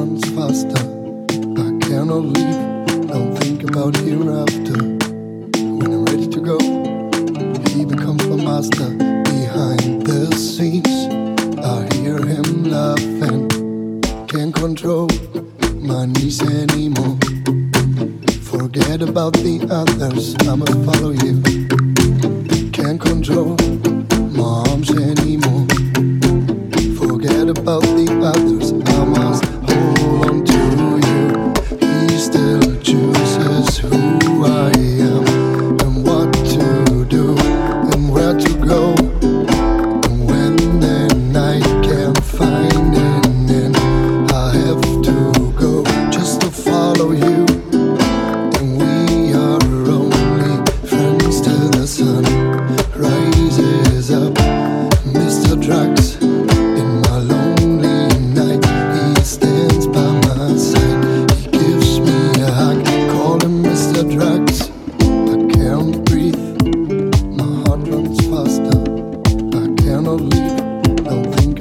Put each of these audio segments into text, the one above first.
runs faster. I cannot leave, don't think about hereafter. When I'm ready to go, he becomes my master. Behind the scenes, I hear him laughing. Can't control my knees anymore. Forget about the others, I must follow you. Can't control my arms anymore. Forget about the others,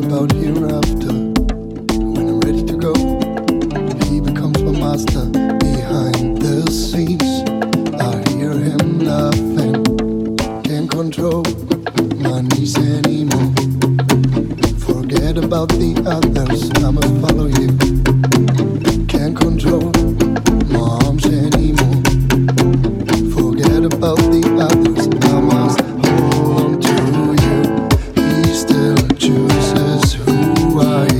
about hereafter. When I'm ready to go, he becomes my master. Behind the scenes, I hear him laughing, can't control my knees anymore. Forget about the others, I must follow.